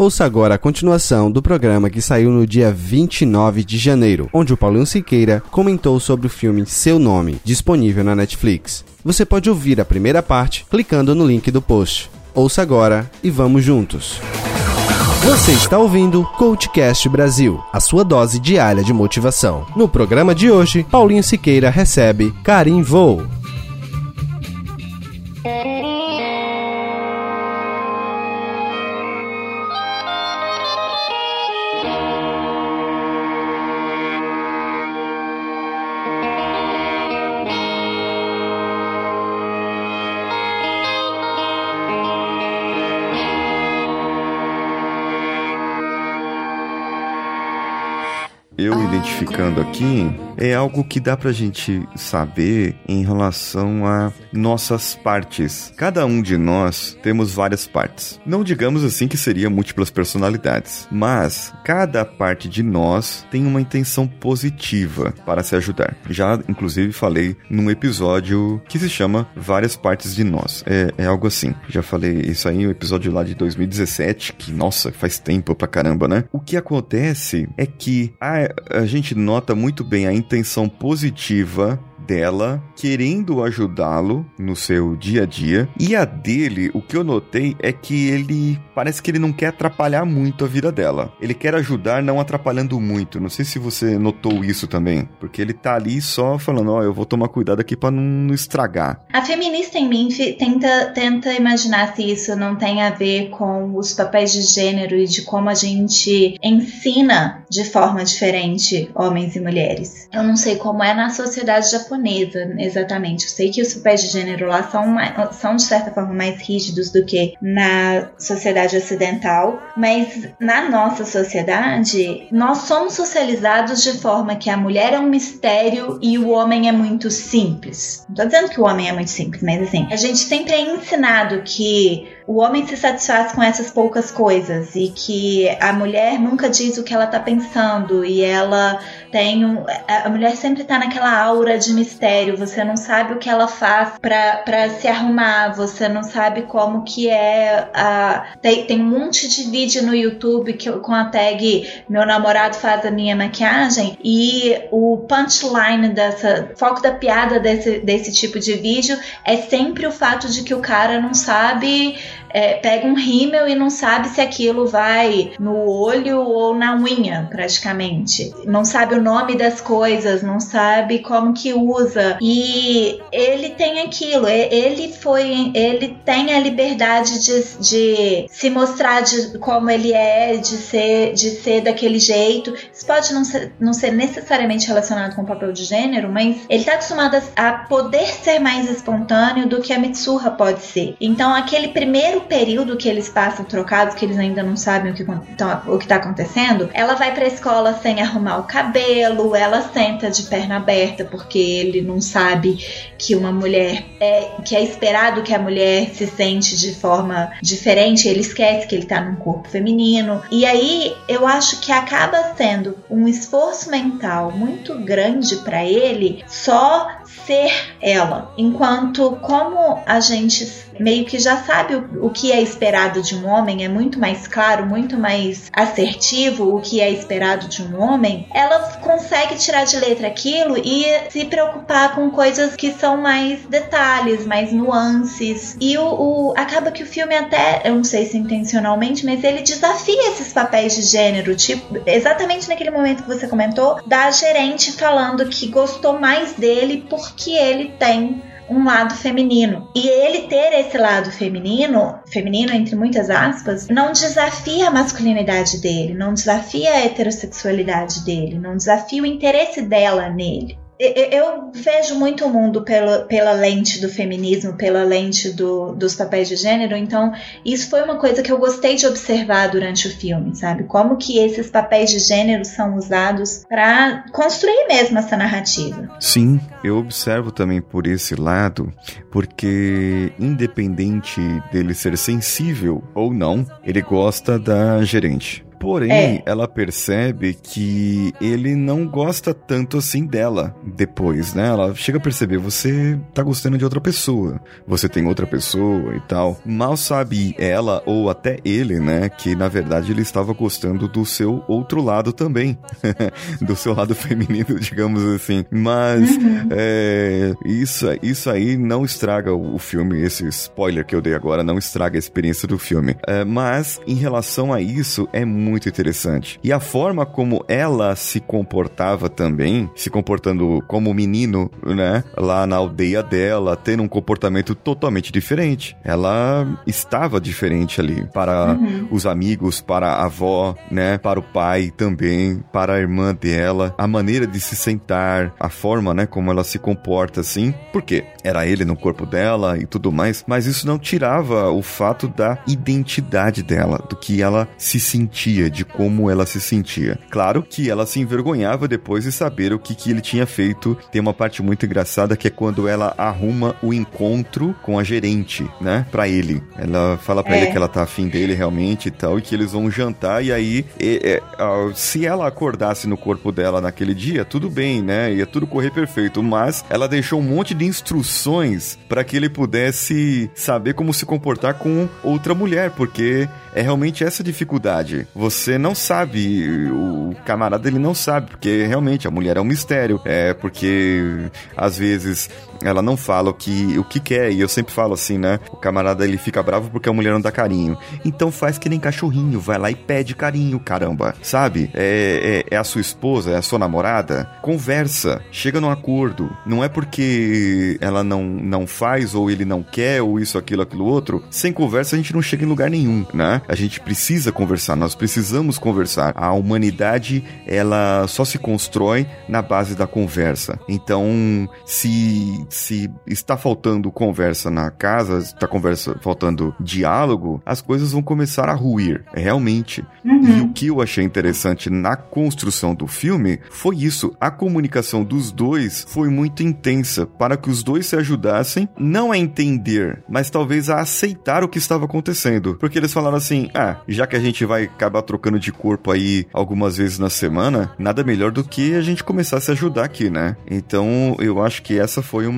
Ouça agora a continuação do programa que saiu no dia 29 de janeiro, onde o Paulinho Siqueira comentou sobre o filme Seu Nome, disponível na Netflix. Você pode ouvir a primeira parte clicando no link do post. Ouça agora e vamos juntos. Você está ouvindo Coachcast Brasil, a sua dose diária de motivação. No programa de hoje, Paulinho Siqueira recebe Karim Vou. Eu identificando aqui é algo que dá pra gente saber em relação a nossas partes. Cada um de nós temos várias partes. Não digamos assim que seria múltiplas personalidades, mas cada parte de nós tem uma intenção positiva para se ajudar. Já, inclusive, falei num episódio que se chama Várias Partes de Nós. É, é algo assim. Já falei isso aí, um episódio lá de 2017, que, nossa, faz tempo pra caramba, né? O que acontece é que a, a gente nota muito bem a intenção positiva dela querendo ajudá-lo no seu dia a dia. E a dele, o que eu notei é que ele parece que ele não quer atrapalhar muito a vida dela. Ele quer ajudar não atrapalhando muito. Não sei se você notou isso também, porque ele tá ali só falando, ó, oh, eu vou tomar cuidado aqui para não, estragar. A feminista em mim tenta tenta imaginar se isso não tem a ver com os papéis de gênero e de como a gente ensina de forma diferente homens e mulheres. Eu não sei como é na sociedade japonesa japonesa, exatamente. Eu sei que os papéis de gênero lá são, mais, são de certa forma mais rígidos do que na sociedade ocidental, mas na nossa sociedade, nós somos socializados de forma que a mulher é um mistério e o homem é muito simples. Não tô dizendo que o homem é muito simples, mas assim, a gente sempre é ensinado que o homem se satisfaz com essas poucas coisas e que a mulher nunca diz o que ela tá pensando e ela tem um, a mulher sempre tá naquela aura de mistério, você não sabe o que ela faz para se arrumar, você não sabe como que é a tem, tem um monte de vídeo no YouTube que com a tag meu namorado faz a minha maquiagem e o punchline dessa foco da piada desse, desse tipo de vídeo é sempre o fato de que o cara não sabe é, pega um rímel e não sabe se aquilo vai no olho ou na unha, praticamente. Não sabe o nome das coisas, não sabe como que usa. E ele tem aquilo, ele foi, ele tem a liberdade de, de se mostrar de como ele é, de ser, de ser daquele jeito. Isso pode não ser, não ser necessariamente relacionado com o papel de gênero, mas ele tá acostumado a poder ser mais espontâneo do que a Mitsuha pode ser. Então, aquele primeiro primeiro período que eles passam trocados, que eles ainda não sabem o que, que tá acontecendo, ela vai pra escola sem arrumar o cabelo, ela senta de perna aberta porque ele não sabe que uma mulher é que é esperado que a mulher se sente de forma diferente, ele esquece que ele tá num corpo feminino. E aí eu acho que acaba sendo um esforço mental muito grande para ele só ser ela. Enquanto como a gente meio que já sabe o, o que é esperado de um homem, é muito mais claro, muito mais assertivo o que é esperado de um homem, ela consegue tirar de letra aquilo e se preocupar com coisas que são mais detalhes, mais nuances. E o, o acaba que o filme até, eu não sei se intencionalmente, mas ele desafia esses papéis de gênero, tipo, exatamente naquele momento que você comentou, da gerente falando que gostou mais dele porque ele tem um lado feminino. E ele ter esse lado feminino, feminino entre muitas aspas, não desafia a masculinidade dele, não desafia a heterossexualidade dele, não desafia o interesse dela nele eu vejo muito o mundo pela, pela lente do feminismo, pela lente do, dos papéis de gênero, então isso foi uma coisa que eu gostei de observar durante o filme, sabe? Como que esses papéis de gênero são usados para construir mesmo essa narrativa. Sim, eu observo também por esse lado, porque independente dele ser sensível ou não, ele gosta da gerente. Porém, é. ela percebe que ele não gosta tanto assim dela depois, né? Ela chega a perceber, você tá gostando de outra pessoa, você tem outra pessoa e tal. Mal sabe ela ou até ele, né, que na verdade ele estava gostando do seu outro lado também, do seu lado feminino, digamos assim. Mas uhum. é, isso, isso aí não estraga o filme, esse spoiler que eu dei agora não estraga a experiência do filme. É, mas em relação a isso é muito interessante. E a forma como ela se comportava também, se comportando como menino, né, lá na aldeia dela, tendo um comportamento totalmente diferente. Ela estava diferente ali para uhum. os amigos, para a avó, né, para o pai também, para a irmã dela, a maneira de se sentar, a forma, né, como ela se comporta assim. Porque era ele no corpo dela e tudo mais, mas isso não tirava o fato da identidade dela, do que ela se sentia, de como ela se sentia. Claro que ela se envergonhava depois de saber o que, que ele tinha feito. Tem uma parte muito engraçada que é quando ela arruma o encontro com a gerente, né, para ele. Ela fala para é. ele que ela tá afim dele realmente e tal, e que eles vão jantar, e aí, e, se ela acordasse no corpo dela naquele dia, tudo bem, né, ia tudo correr perfeito, mas ela deixou um monte de instruções para que ele pudesse saber como se comportar com outra mulher, porque é realmente essa dificuldade. Você não sabe, o camarada ele não sabe, porque realmente a mulher é um mistério. É porque às vezes ela não fala o que, o que quer, e eu sempre falo assim, né? O camarada ele fica bravo porque a mulher não dá carinho. Então faz que nem cachorrinho, vai lá e pede carinho, caramba. Sabe? É, é, é a sua esposa, é a sua namorada. Conversa, chega num acordo. Não é porque ela não, não faz, ou ele não quer, ou isso, aquilo, aquilo outro. Sem conversa a gente não chega em lugar nenhum, né? A gente precisa conversar, nós precisamos conversar. A humanidade, ela só se constrói na base da conversa. Então, se se está faltando conversa na casa, está conversa faltando diálogo, as coisas vão começar a ruir, realmente. Uhum. E o que eu achei interessante na construção do filme foi isso, a comunicação dos dois foi muito intensa para que os dois se ajudassem não a entender, mas talvez a aceitar o que estava acontecendo, porque eles falaram assim: "Ah, já que a gente vai acabar trocando de corpo aí algumas vezes na semana, nada melhor do que a gente começar a se ajudar aqui, né?" Então, eu acho que essa foi uma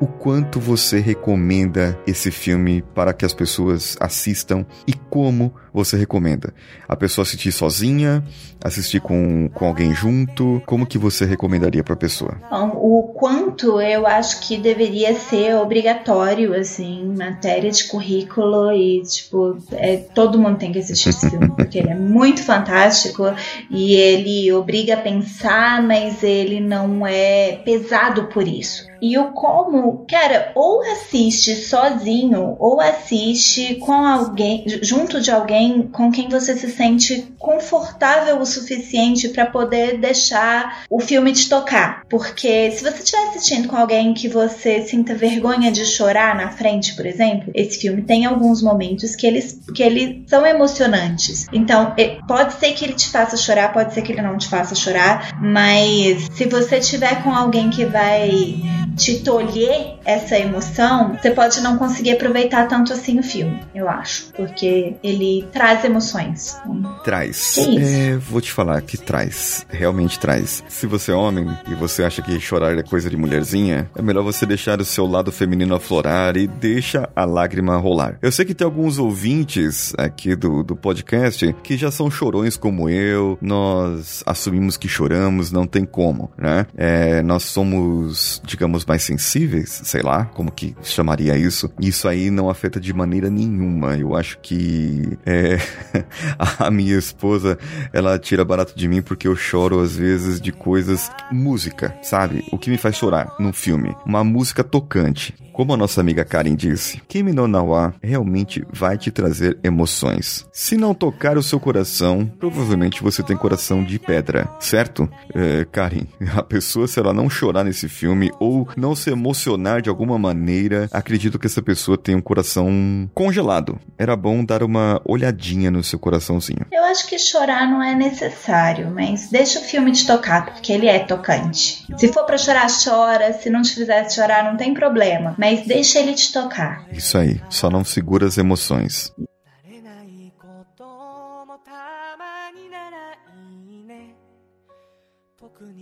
o quanto você recomenda esse filme para que as pessoas assistam e como você recomenda? A pessoa assistir sozinha, assistir com, com alguém junto? Como que você recomendaria para a pessoa? Bom, o quanto eu acho que deveria ser obrigatório, assim, matéria de currículo e, tipo, é, todo mundo tem que assistir esse filme, porque ele é muito fantástico e ele obriga a pensar, mas ele não é pesado por isso. E o como, cara, ou assiste sozinho ou assiste com alguém, junto de alguém com quem você se sente confortável o suficiente para poder deixar o filme te tocar. Porque se você estiver assistindo com alguém que você sinta vergonha de chorar na frente, por exemplo, esse filme tem alguns momentos que eles, que eles são emocionantes. Então, pode ser que ele te faça chorar, pode ser que ele não te faça chorar, mas se você tiver com alguém que vai te tolher essa emoção, você pode não conseguir aproveitar tanto assim o filme, eu acho. Porque ele traz emoções. Traz. Que isso? É, vou te falar que traz. Realmente traz. Se você é homem e você acha que chorar é coisa de mulherzinha, é melhor você deixar o seu lado feminino aflorar e deixa a lágrima rolar. Eu sei que tem alguns ouvintes aqui do, do podcast que já são chorões como eu. Nós assumimos que choramos, não tem como, né? É, nós somos, digamos, mais sensíveis, sei lá, como que chamaria isso, isso aí não afeta de maneira nenhuma. Eu acho que é, a minha esposa, ela tira barato de mim porque eu choro às vezes de coisas música, sabe? O que me faz chorar num filme, uma música tocante. Como a nossa amiga Karen disse, Kimi no Nawa realmente vai te trazer emoções. Se não tocar o seu coração, provavelmente você tem coração de pedra, certo? É, Karen, a pessoa, se ela não chorar nesse filme ou não se emocionar de alguma maneira, acredito que essa pessoa tem um coração congelado. Era bom dar uma olhadinha no seu coraçãozinho. Eu acho que chorar não é necessário, mas deixa o filme te tocar, porque ele é tocante. Se for para chorar, chora. Se não te fizesse chorar, não tem problema. Mas mas deixa ele te tocar. Isso aí, só não segura as emoções.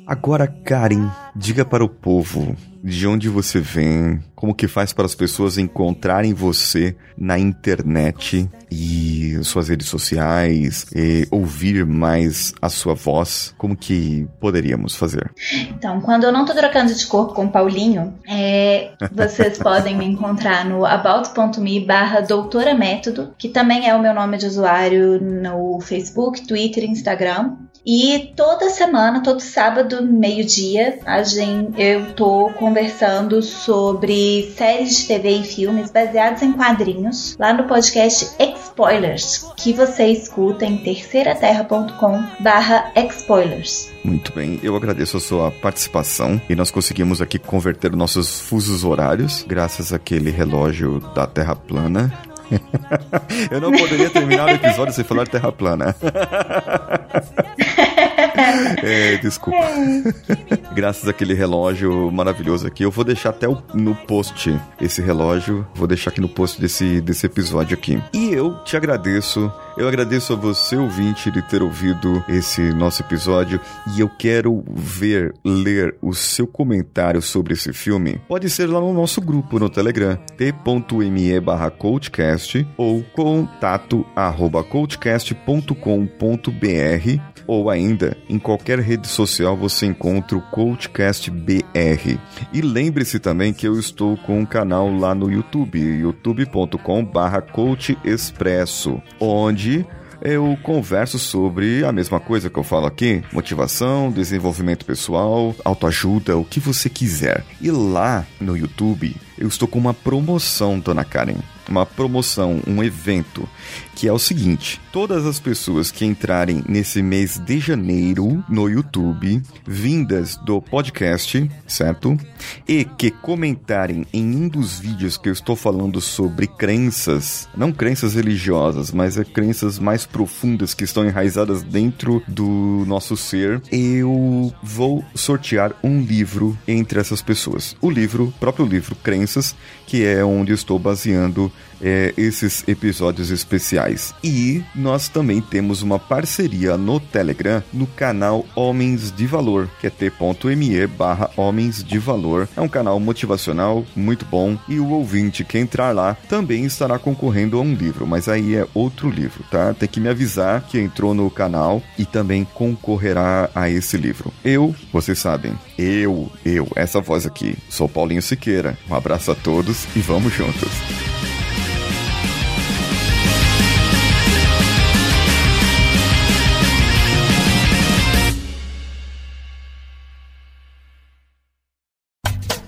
Agora, Karen, diga para o povo de onde você vem, como que faz para as pessoas encontrarem você na internet e suas redes sociais, e ouvir mais a sua voz, como que poderíamos fazer? Então, quando eu não estou trocando de corpo com o Paulinho, é, vocês podem me encontrar no about.me barra doutora método, que também é o meu nome de usuário no Facebook, Twitter e Instagram. E toda semana, todo sábado, meio-dia, a gente, eu tô conversando sobre séries de TV e filmes baseados em quadrinhos lá no podcast Spoilers, que você escuta em terceiraterra.com barra Spoilers. Muito bem, eu agradeço a sua participação e nós conseguimos aqui converter nossos fusos horários graças àquele relógio da Terra plana eu não poderia terminar o episódio sem falar terra plana. é, desculpa. Graças àquele relógio maravilhoso aqui, eu vou deixar até o, no post esse relógio. Vou deixar aqui no post desse, desse episódio aqui. E eu te agradeço eu agradeço a você, ouvinte, de ter ouvido esse nosso episódio e eu quero ver, ler o seu comentário sobre esse filme. Pode ser lá no nosso grupo no Telegram, t.me barra coachcast ou contato arroba coachcast.com.br ou ainda em qualquer rede social você encontra o Coachcast BR. E lembre-se também que eu estou com um canal lá no YouTube, youtube.com/coachexpresso, onde hoje eu converso sobre a mesma coisa que eu falo aqui: motivação, desenvolvimento pessoal, autoajuda, o que você quiser. E lá no YouTube eu estou com uma promoção, dona Karen. Uma promoção, um evento, que é o seguinte: todas as pessoas que entrarem nesse mês de janeiro no YouTube, vindas do podcast, certo? E que comentarem em um dos vídeos que eu estou falando sobre crenças, não crenças religiosas, mas é crenças mais profundas que estão enraizadas dentro do nosso ser, eu vou sortear um livro entre essas pessoas. O livro, próprio livro Crenças, que é onde estou baseando é, esses episódios especiais. E nós também temos uma parceria no Telegram, no canal Homens de Valor, que é t.me barra Homens de Valor. É um canal motivacional muito bom e o ouvinte que entrar lá também estará concorrendo a um livro, mas aí é outro livro, tá? Tem que me avisar que entrou no canal e também concorrerá a esse livro. Eu, vocês sabem, eu, eu, essa voz aqui, sou Paulinho Siqueira. Um abraço a todos e vamos juntos.